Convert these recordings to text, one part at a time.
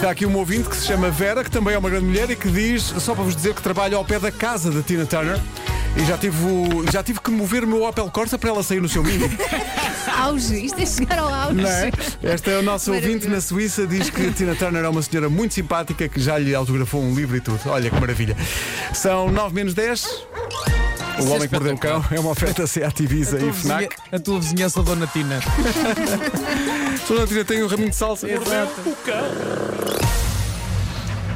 está aqui um ouvinte que se chama Vera, que também é uma grande mulher e que diz, só para vos dizer que trabalha ao pé da casa da Tina Turner. E já tive, o- já tive que mover o meu Opel Corsa para ela sair no seu mini. Auge, isto é chegar ao auge. Não é? Esta é o nosso ouvinte na Suíça, diz que Tina Turner é uma senhora muito simpática que já lhe autografou um livro e tudo. Olha que maravilha. São 9 menos 10. O Homem que Mordeu o Cão é uma oferta Seat Ibiza e FNAC. A tua vizinhança, Dona Tina. Toda a Tina tem um raminho de salsa.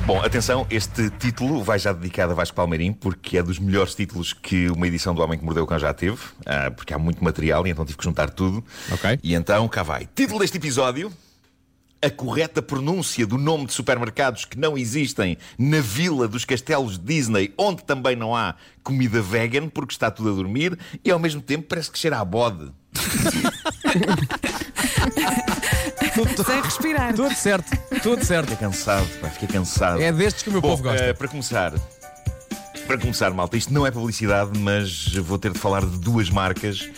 Bom, atenção, este título vai já dedicado a Vasco Palmeirim, porque é dos melhores títulos que uma edição do Homem que Mordeu o Cão já teve, ah, porque há muito material e então tive que juntar tudo. Ok. E então, cá vai. Título deste episódio: A correta pronúncia do nome de supermercados que não existem na vila dos castelos Disney, onde também não há comida vegan, porque está tudo a dormir, e ao mesmo tempo parece que cheira a bode. Sem respirar. Tudo certo, tudo certo. Fiquei cansado, pá, fiquei cansado. É destes que o meu Bom, povo gosta. eh, para começar, para começar, malta, isto não é publicidade, mas vou ter de falar de duas marcas,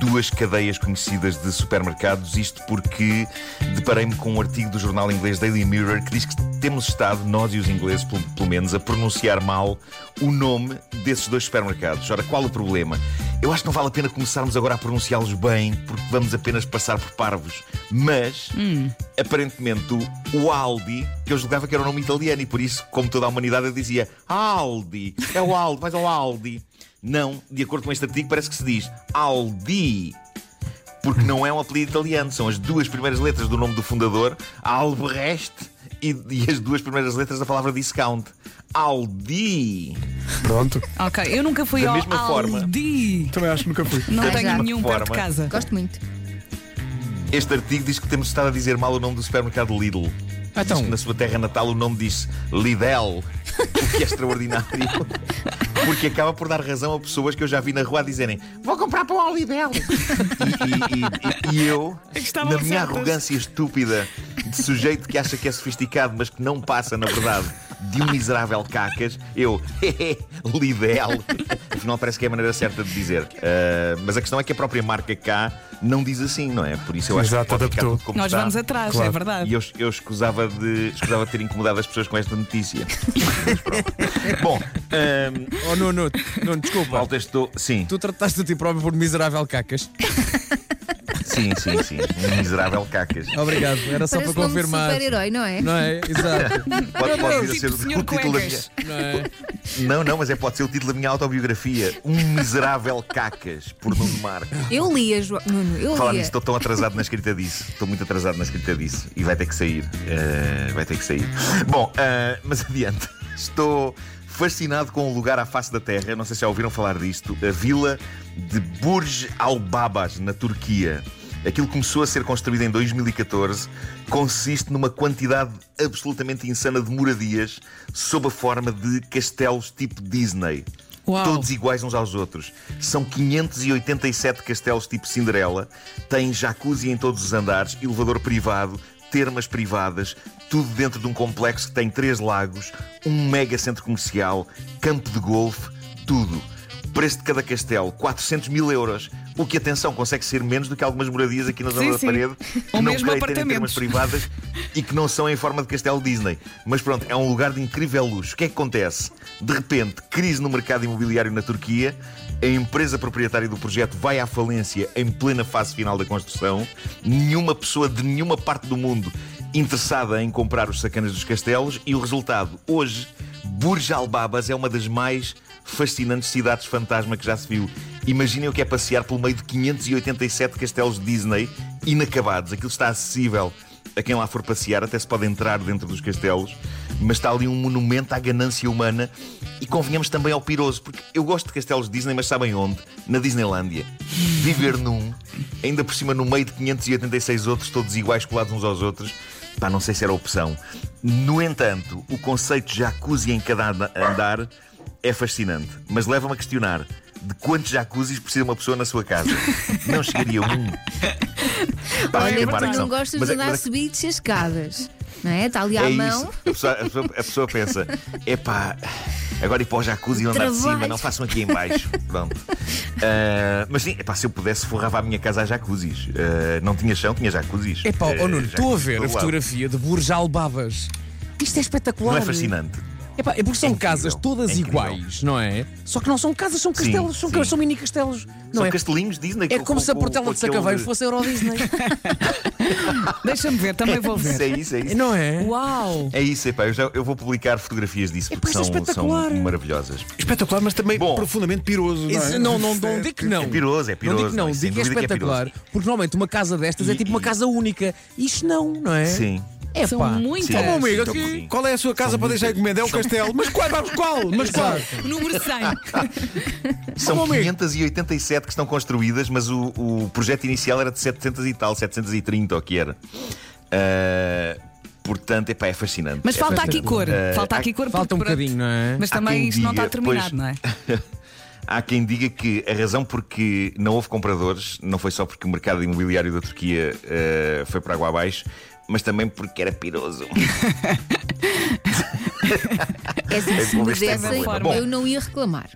duas cadeias conhecidas de supermercados. Isto porque deparei-me com um artigo do jornal inglês Daily Mirror que diz que temos estado, nós e os ingleses, pelo, pelo menos, a pronunciar mal o nome desses dois supermercados. Ora, qual o problema? Eu acho que não vale a pena começarmos agora a pronunciá-los bem, porque vamos apenas passar por parvos. Mas, aparentemente, o, o Aldi, que eu julgava que era um nome italiano, e por isso, como toda a humanidade, eu dizia Aldi, é o Aldi, vais ao Aldi. Não, de acordo com este artigo, parece que se diz Aldi. Porque não é um apelido italiano, são as duas primeiras letras do nome do fundador, Albrecht, e, e as duas primeiras letras da palavra discount. Aldi. Pronto. Ok, eu nunca fui Da ao mesma forma. Aldi. Também acho que nunca fui. Não Da tenho mesma nenhum perto de forma. casa. Gosto muito. Este artigo diz que temos estado a dizer mal o nome do supermercado Lidl. Então. Diz que na sua terra natal o nome diz Lidl, o que é extraordinário. Porque acaba por dar razão a pessoas que eu já vi na rua a dizerem Vou comprar para o Lidl. E, e- e- e eu, É que estavam na minha certas. arrogância estúpida de sujeito que acha que é sofisticado, mas que não passa, na verdade, de um miserável cacas, eu, Lidl. Afinal, parece que é a maneira certa de dizer. Ah, mas a questão é que a própria marca cá não diz assim, não é? Por isso eu acho Exato, que pode ficar tudo como Nós está. vamos atrás, Claro. é verdade. E eu, eu escusava, de, escusava de ter incomodado as pessoas com esta notícia. Mas pronto. Bom, hum, Oh, Nuno, Nuno, desculpa. estou. Sim, Tu trataste de ti próprio por miserável cacas. sim, sim, sim. Um miserável cacas. Obrigado, era só Parece para nome de confirmar. super-herói, não é? Não é? Exato. Pode, pode vir a tipo ser o, senhor o título da minha. Cuecas. Não é? Não, não, mas é, pode ser o título da minha autobiografia. Um miserável cacas, por Nuno Marco. Eu lia, João. Nuno, eu Falar lia. nisso, estou tão atrasado na escrita disso. Estou muito atrasado na escrita disso. E vai ter que sair. Eh, vai ter que sair. Bom, eh, mas adiante. Estou fascinado com o lugar à face da terra. Não sei se já ouviram falar disto. A vila de Burj Al Babas, na Turquia. Aquilo começou a ser construído em 2014. Consiste numa quantidade absolutamente insana de moradias sob a forma de castelos tipo Disney. Uau. Todos iguais uns aos outros. São 587 castelos tipo Cinderela, têm jacuzzi em todos os andares, elevador privado, termas privadas, tudo dentro de um complexo que tem três lagos, um mega centro comercial, campo de golfe, tudo. Preço de cada castelo, 400 mil euros. O que, atenção, consegue ser menos do que algumas moradias aqui na zona Sim, da sim. parede, que Ou não creio terem termas privadas e que não são em forma de castelo Disney. Mas pronto, é um lugar de incrível luxo. O que é que acontece? De repente, crise no mercado imobiliário na Turquia, a empresa proprietária do projeto vai à falência em plena fase final da construção, nenhuma pessoa de nenhuma parte do mundo interessada em comprar os sacanas dos castelos e o resultado, hoje, Burj Al Babas é uma das mais fascinantes cidades fantasma que já se viu. Imaginem o que é passear pelo meio de 587 castelos Disney inacabados. Aquilo está acessível a quem lá for passear, até se pode entrar dentro dos castelos, mas está ali um monumento à ganância humana e convenhamos também ao piroso, porque eu gosto de castelos Disney, mas sabem onde? Na Disneylândia. Viver num, ainda por cima no meio de 586 outros, todos iguais, colados uns aos outros, pá, não sei se era opção. No entanto, o conceito de jacuzzi em cada anda- andar é fascinante, mas leva-me a questionar de quantos jacuzzis precisa uma pessoa na sua casa. Não chegaria um. Pá, Olha, tu que não gostas mas de é- andar mas é- subir e escadas. Não é? Está ali à é mão. isso. A pessoa, a pessoa- a pessoa pensa, epá, agora ir para o jacuzzi e andar de cima, não façam aqui em baixo. Pronto. Ah, mas sim, epá, se eu pudesse, forrava a minha casa a jacuzzis. Ah, não tinha chão, tinha jacuzzis. Epá, Ah, oh Nuno, estou a ver a fotografia de Burj Al Babas. Isto é espetacular. Não é fascinante? Epá, é porque são É casas todas é iguais, não é? Só que não são casas, são Sim, castelos, são, sim. ca- são mini castelos. Não São é? castelinhos Disney. É com- como com- se a Portela com de Sacaveiro aquele- fosse a Euro Disney. Deixa-me ver, também vou Isso, ver. é isso, é isso. não é? Uau! É isso, epá, eu, já, eu vou publicar fotografias disso É, porque é são, são espetacular. maravilhosas. Espetacular, mas também Bom. profundamente piroso. Não, é? não, não, não digo que não. É piroso, é piroso. Não digo que não, não, digo que é que é espetacular. porque normalmente uma casa destas é E- tipo uma casa única. Isto não, não é? Sim. É São pá. muitas. Sim. Oh, amigo, aqui, qual é a sua casa São para deixar muitas. encomenda? É o castelo. Mas qual? Mas qual? Mas qual? Número 100. São Oh, amigo. 587 que estão construídas, mas o, o projeto inicial era de 700 e tal, 730 ou o que era. Ah, portanto, epá, é fascinante. Mas É falta aqui fascinante. cor. Ah, Falta há- aqui cor Falta um bocadinho, não é? Mas também isto não está diga, terminado, pois. não é? Há quem diga que a razão porque não houve compradores não foi só porque o mercado imobiliário da Turquia eh, foi para água abaixo, mas também porque era piroso. É assim, se me ver se tem dessem, eu não ia reclamar.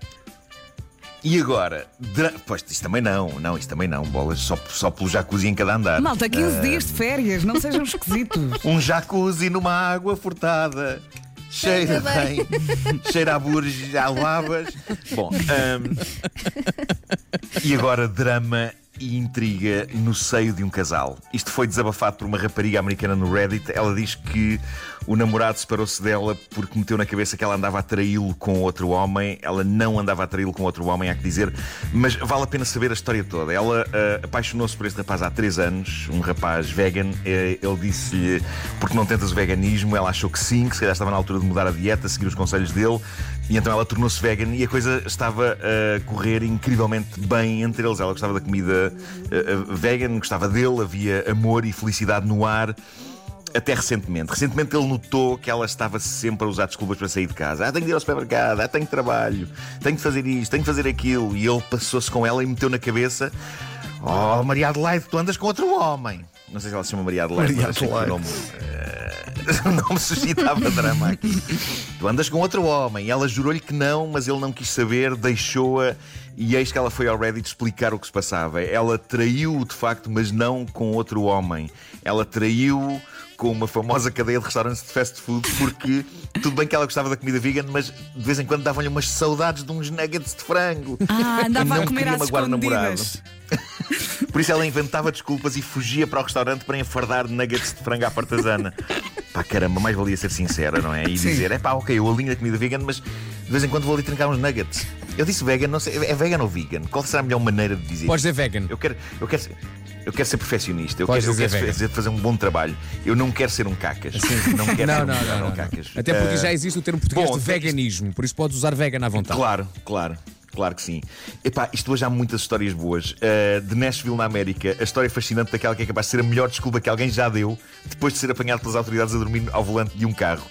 E agora? dra- Pois, isso também não, não, isso também não, bolas, só, só pelo jacuzzi em cada andar. Malta, 15 Ah, dias de férias, não sejam esquisitos. Um jacuzzi numa água furtada. Cheira Cheira bem. Cheira a burges, a lavas. Bom, ahm, e agora drama e intriga no seio de um casal. Isto foi desabafado por uma rapariga americana no Reddit. Ela diz que o namorado separou-se dela porque meteu na cabeça que ela andava a traí-lo com outro homem. Ela não andava a traí-lo com outro homem, há que dizer. Mas vale a pena saber a história toda. Ela ah, apaixonou-se por este rapaz há três anos, um rapaz vegan. Eh, Ele disse-lhe: porque não tentas o veganismo? Ela achou que sim, que se calhar estava na altura de mudar a dieta, seguir os conselhos dele. E então ela tornou-se vegan e a coisa estava a correr incrivelmente bem entre eles. Ela gostava da comida eh, eh, vegan, gostava dele, havia amor e felicidade no ar. Até recentemente. Recentemente ele notou que ela estava sempre a usar desculpas para sair de casa. Ah, tenho de ir ao supermercado, ah, tenho trabalho, tenho de fazer isto, tenho de fazer aquilo. E ele passou-se com ela e meteu na cabeça: Oh, Maria Adelaide, tu andas com outro homem. Não sei se ela se chama Maria Adelaide, Maria mas que o nome, eh, o nome suscitava drama aqui. Tu andas com outro homem. Ela jurou-lhe que não, mas ele não quis saber, deixou-a. E eis que ela foi ao Reddit explicar o que se passava. Ela traiu-o de facto, mas não com outro homem. Ela traiu-o com uma famosa cadeia de restaurantes de fast food, porque tudo bem que ela gostava da comida vegan, mas de vez em quando davam-lhe umas saudades de uns nuggets de frango. Ah, andava Não a comer queria às magoar o namorado. escondidas. Por isso ela inventava desculpas e fugia para o restaurante para enfardar nuggets de frango à partasana. Pá, caramba, mais valia ser sincera, não é? E Sim. dizer, é pá, ok, eu alinho da comida vegan, mas de vez em quando vou ali trincar uns nuggets. Eu disse vegan, não sei, é vegan ou vegan? Qual será a melhor maneira de dizer? Podes dizer vegan. Eu quero, eu quero, ser- eu quero ser perfeccionista, eu Podes quero, eu dizer quero vegan. fazer, fazer um bom trabalho. Eu não quero ser um cacas. Não quero Não, ser um, não, não, não, cacas. Até porque Ah, já existe o termo português bom, de isto- veganismo, por isso podes usar vegan à vontade. Claro, claro. Claro que sim. Epá, isto hoje há muitas histórias boas. Uh, de Nashville, na América, a história fascinante daquela que é capaz de ser a melhor desculpa que alguém já deu depois de ser apanhado pelas autoridades a dormir ao volante de um carro.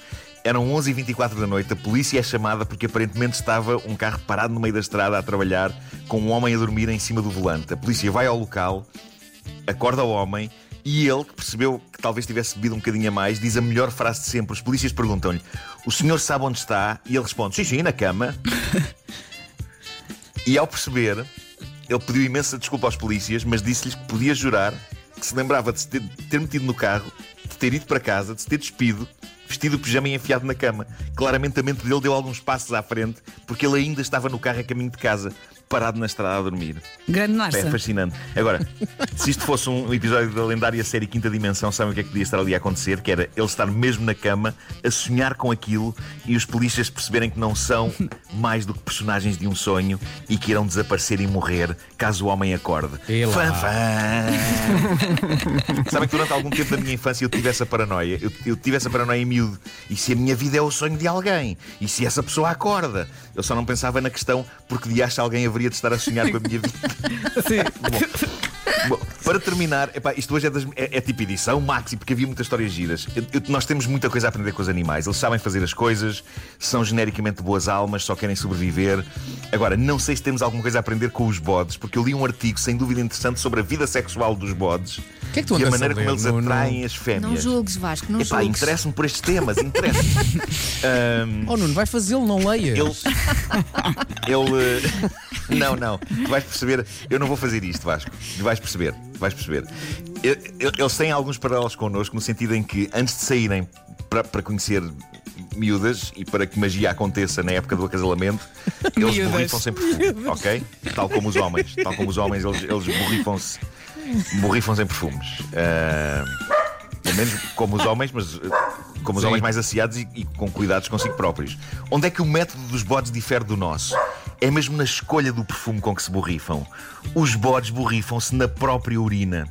Eram 11h24 da noite, a polícia é chamada porque aparentemente estava um carro parado no meio da estrada a trabalhar com um homem a dormir em cima do volante. A polícia vai ao local, acorda o homem e ele, que percebeu que talvez tivesse bebido um bocadinho a mais, diz a melhor frase de sempre. Os polícias perguntam-lhe: O senhor sabe onde está? E ele responde: Sim, sim, na cama. e ao perceber, ele pediu imensa desculpa aos polícias, mas disse-lhes que podia jurar que se lembrava de se ter, de ter metido no carro, de ter ido para casa, de se ter despido, vestido o pijama e enfiado na cama. Claramente a mente dele deu alguns passos à frente, porque ele ainda estava no carro a caminho de casa, parado na estrada a dormir. Grande É Narsa. fascinante. Agora, se isto fosse um episódio da lendária série Quinta Dimensão, sabem o que é que podia estar ali a acontecer? Que era ele estar mesmo na cama a sonhar com aquilo e os polícias perceberem que não são mais do que personagens de um sonho e que irão desaparecer e morrer caso o homem acorde. Fã, fã. Sabem que durante algum tempo da minha infância eu tive essa paranoia. Eu, eu tive essa paranoia em miúdo. E se a minha vida é o sonho de alguém? E se essa pessoa acorda? Eu só não pensava na questão porque de acha alguém haveria de estar a sonhar com a minha vida. Bom, bom, para terminar, epá, isto hoje é, das- é- é tipo edição maxi, porque havia muitas histórias giras. Eu- eu- nós temos muita coisa a aprender com os animais. Eles sabem fazer as coisas, são genericamente boas almas, só querem sobreviver. Agora, não sei se temos alguma coisa a aprender com os bodes, porque eu li um artigo sem dúvida interessante sobre a vida sexual dos bodes que é que tu e a maneira a como eles no- no- atraem as fêmeas. Não julgues, Vasco, não Epá, julgues. interesso-me por estes temas, interesso-me. Ahm, Oh, Nuno, vai fazê-lo, não leias. ele. Ele. eh, Não, não. Tu vais perceber. Eu não vou fazer isto, Vasco. Tu vais perceber. Vais perceber. Eles têm alguns paralelos connosco no sentido em que, antes de saírem para, para conhecer miúdas e para que magia aconteça na época do acasalamento, eles borrifam-se em perfume, ok? Tal como os homens. Tal como os homens, eles, eles borrifam-se borrifam-se em perfumes. Ah, pelo menos como os homens, mas como os Sim. homens mais asseados e, e com cuidados consigo próprios. Onde é que o método dos bodes difere do nosso? É mesmo na escolha do perfume com que se borrifam. Os bodes borrifam-se na própria urina.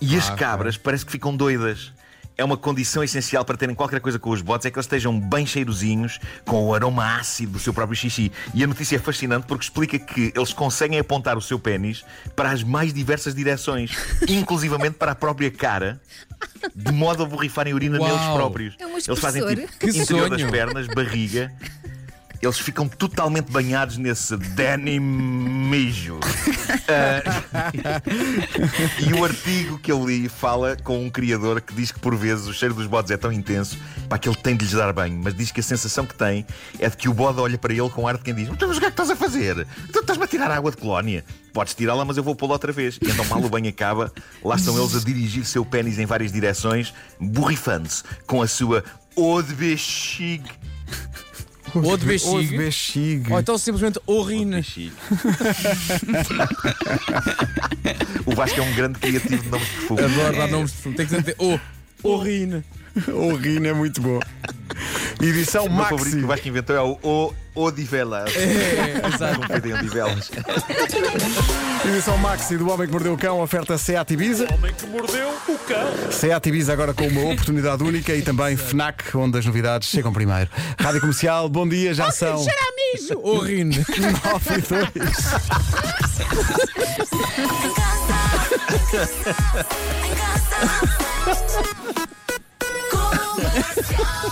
E as cabras parece que ficam doidas. É uma condição essencial para terem qualquer coisa com os bodes, é que eles estejam bem cheirosinhos, com o aroma ácido do seu próprio xixi. E a notícia é fascinante porque explica que eles conseguem apontar o seu pênis para as mais diversas direções, inclusivamente para a própria cara, de modo a borrifarem urina Uau. neles próprios. É um eles fazem tipo Que interior das sonho. pernas, barriga. Eles ficam totalmente banhados nesse denim mijo. Ah, e o artigo que eu li fala com um criador que diz que por vezes o cheiro dos bodes é tão intenso para que ele tem de lhes dar banho, mas diz que a sensação que tem é de que o bode olha para ele com ar de quem diz: Então, mas o que é que estás a fazer? Tu estás-me a tirar água de colónia. Podes tirá-la, mas eu vou pô-la outra vez. E então, mal o banho acaba, lá estão eles a dirigir seu pênis em várias direções, borrifando-se com a sua eau de. Ou de Ou de bexiga. bexiga. Ou então simplesmente urina. O Vasco é um grande criativo de nomes de perfume. Adoro dar nomes de perfume. Tem que dizer oh, urina. O Rino é muito bom. Edição O meu favorito que o Vasco inventou é o O Odivelas. É, exato. Como pedem Odivelas. Edição Maxi do Homem que Mordeu o Cão, oferta Seat Ibiza. Homem que mordeu o cão. Seat Ibiza agora com uma oportunidade única e também FNAC, onde as novidades chegam primeiro. Rádio Comercial, bom dia, já são Cheira a mijo. Urina. 9 e 2. Comercial.